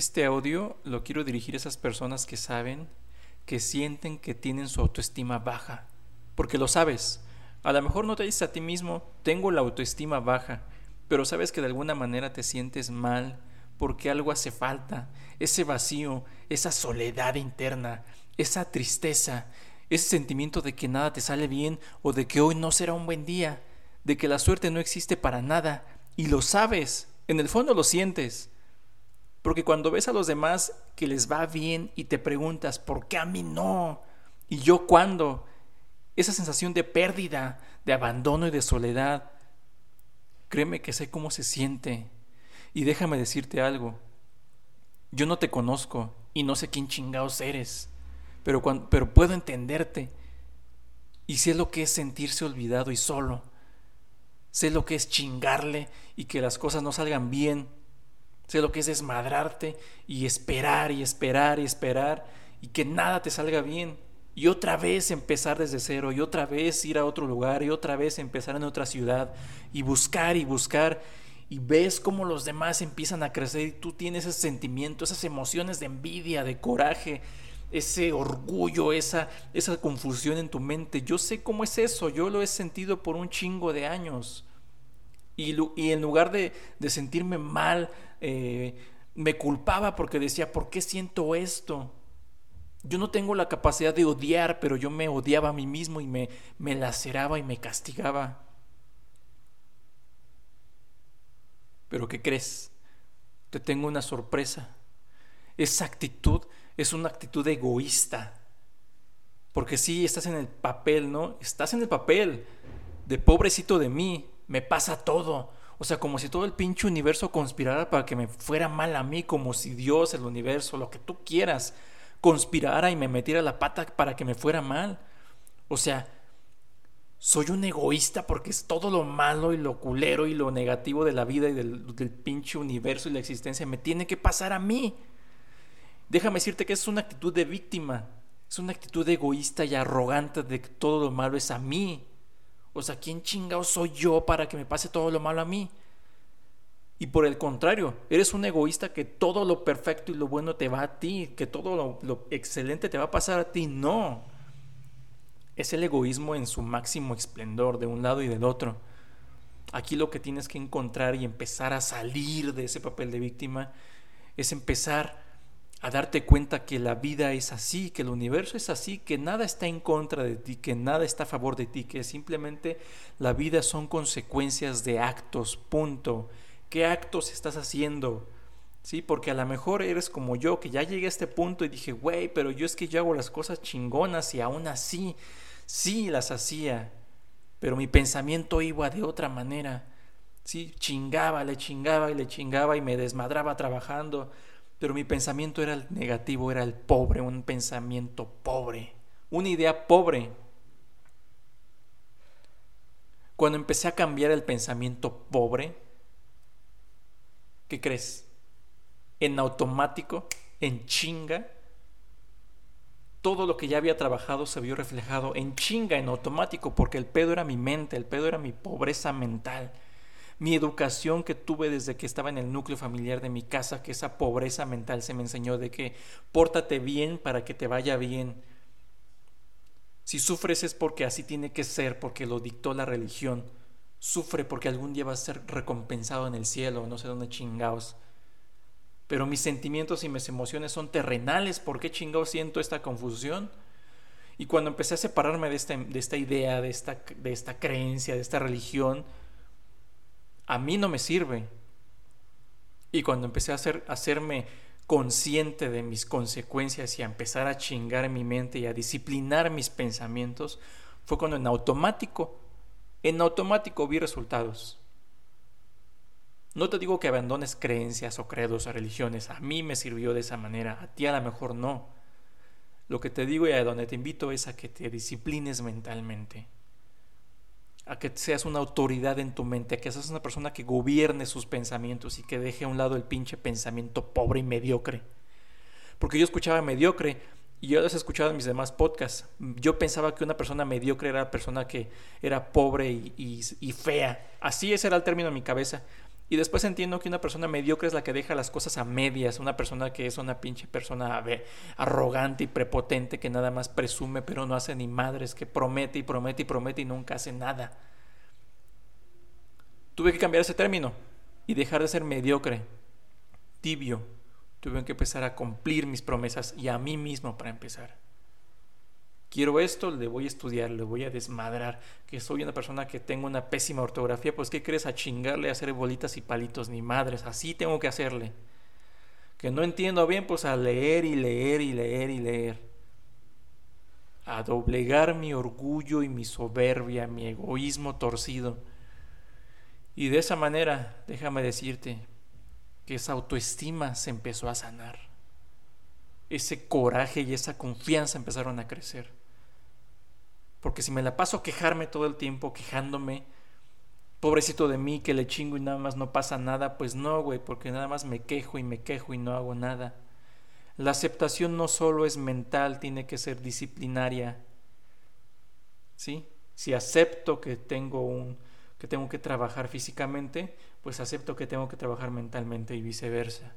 Este audio lo quiero dirigir a esas personas que saben, que sienten que tienen su autoestima baja. Porque lo sabes. A lo mejor no te dices a ti mismo, tengo la autoestima baja, pero sabes que de alguna manera te sientes mal porque algo hace falta, ese vacío, esa soledad interna, esa tristeza, ese sentimiento de que nada te sale bien o de que hoy no será un buen día, de que la suerte no existe para nada, y lo sabes, en el fondo lo sientes. Porque cuando ves a los demás que les va bien y te preguntas, ¿por qué a mí no? ¿Y yo cuándo? Esa sensación de pérdida, de abandono y de soledad, créeme que sé cómo se siente. Y déjame decirte algo, yo no te conozco y no sé quién chingados eres, pero, pero puedo entenderte. Y sé lo que es sentirse olvidado y solo. Sé lo que es chingarle y que las cosas no salgan bien. Sé lo que es desmadrarte y esperar y esperar y esperar y que nada te salga bien. Y otra vez empezar desde cero y otra vez ir a otro lugar y otra vez empezar en otra ciudad y buscar y buscar y ves cómo los demás empiezan a crecer y tú tienes ese sentimiento, esas emociones de envidia, de coraje, ese orgullo, esa, esa confusión en tu mente. Yo sé cómo es eso, yo lo he sentido por un chingo de años. Y, y en lugar de, de sentirme mal, eh, me culpaba porque decía, ¿por qué siento esto? Yo no tengo la capacidad de odiar, pero yo me odiaba a mí mismo y me, me laceraba y me castigaba. Pero ¿qué crees? Te tengo una sorpresa. Esa actitud es una actitud egoísta. Porque sí, estás en el papel, ¿no? Estás en el papel de pobrecito de mí, me pasa todo. O sea, como si todo el pinche universo conspirara para que me fuera mal a mí, como si Dios, el universo, lo que tú quieras, conspirara y me metiera la pata para que me fuera mal. O sea, soy un egoísta porque es todo lo malo y lo culero y lo negativo de la vida y del, del pinche universo y la existencia me tiene que pasar a mí. Déjame decirte que es una actitud de víctima, es una actitud egoísta y arrogante de que todo lo malo es a mí. O sea, ¿quién chingado soy yo para que me pase todo lo malo a mí? Y por el contrario, eres un egoísta que todo lo perfecto y lo bueno te va a ti, que todo lo, lo excelente te va a pasar a ti. No. Es el egoísmo en su máximo esplendor, de un lado y del otro. Aquí lo que tienes que encontrar y empezar a salir de ese papel de víctima es empezar a darte cuenta que la vida es así, que el universo es así, que nada está en contra de ti, que nada está a favor de ti, que simplemente la vida son consecuencias de actos, punto. ¿Qué actos estás haciendo? Sí, porque a lo mejor eres como yo, que ya llegué a este punto y dije, güey, pero yo es que yo hago las cosas chingonas y aún así, sí las hacía, pero mi pensamiento iba de otra manera. Sí, chingaba, le chingaba y le chingaba y me desmadraba trabajando pero mi pensamiento era el negativo, era el pobre, un pensamiento pobre, una idea pobre. Cuando empecé a cambiar el pensamiento pobre, ¿qué crees? En automático, en chinga, todo lo que ya había trabajado se vio reflejado en chinga, en automático, porque el pedo era mi mente, el pedo era mi pobreza mental mi educación que tuve desde que estaba en el núcleo familiar de mi casa, que esa pobreza mental se me enseñó de que pórtate bien para que te vaya bien. Si sufres es porque así tiene que ser, porque lo dictó la religión. Sufre porque algún día vas a ser recompensado en el cielo, no sé dónde chingaos. Pero mis sentimientos y mis emociones son terrenales, ¿por qué chingaos siento esta confusión? Y cuando empecé a separarme de esta, de esta idea, de esta, de esta creencia, de esta religión, a mí no me sirve. Y cuando empecé a, hacer, hacerme consciente de mis consecuencias y a empezar a chingar mi mente y a disciplinar mis pensamientos, fue cuando en automático, en automático vi resultados. No te digo que abandones creencias o credos o religiones, a mí me sirvió de esa manera, a ti a lo mejor no. Lo que te digo y a donde te invito es a que te disciplines mentalmente a que seas una autoridad en tu mente, a que seas una persona que gobierne sus pensamientos y que deje a un lado el pinche pensamiento pobre y mediocre. Porque yo escuchaba mediocre y yo lo he escuchado en mis demás podcasts. Yo pensaba que una persona mediocre era una persona que era pobre y, y, fea. Así ese era el término en mi cabeza. Y después entiendo que una persona mediocre es la que deja las cosas a medias, una persona que es una pinche persona arrogante y prepotente que nada más presume pero no hace ni madres, que promete y promete y promete y nunca hace nada. Tuve que cambiar ese término y dejar de ser mediocre, tibio. Tuve que empezar a cumplir mis promesas y a mí mismo para empezar quiero esto, le voy a estudiar, le voy a desmadrar, que soy una persona que tengo una pésima ortografía, pues ¿qué crees? A chingarle, a hacer bolitas y palitos, ni madres, así tengo que hacerle. Que no entiendo bien, pues a leer y leer y leer y leer. A doblegar mi orgullo y mi soberbia, mi egoísmo torcido. Y de esa manera, déjame decirte, que esa autoestima se empezó a sanar. Ese coraje y esa confianza empezaron a crecer. Porque si me la paso quejarme todo el tiempo, quejándome, pobrecito de mí que le chingo y nada más no pasa nada, pues no, güey, porque nada más me quejo y me quejo y no hago nada. La aceptación no solo es mental, tiene que ser disciplinaria. ¿Sí? Si acepto que tengo un que tengo que trabajar físicamente, pues acepto que tengo que trabajar mentalmente y viceversa.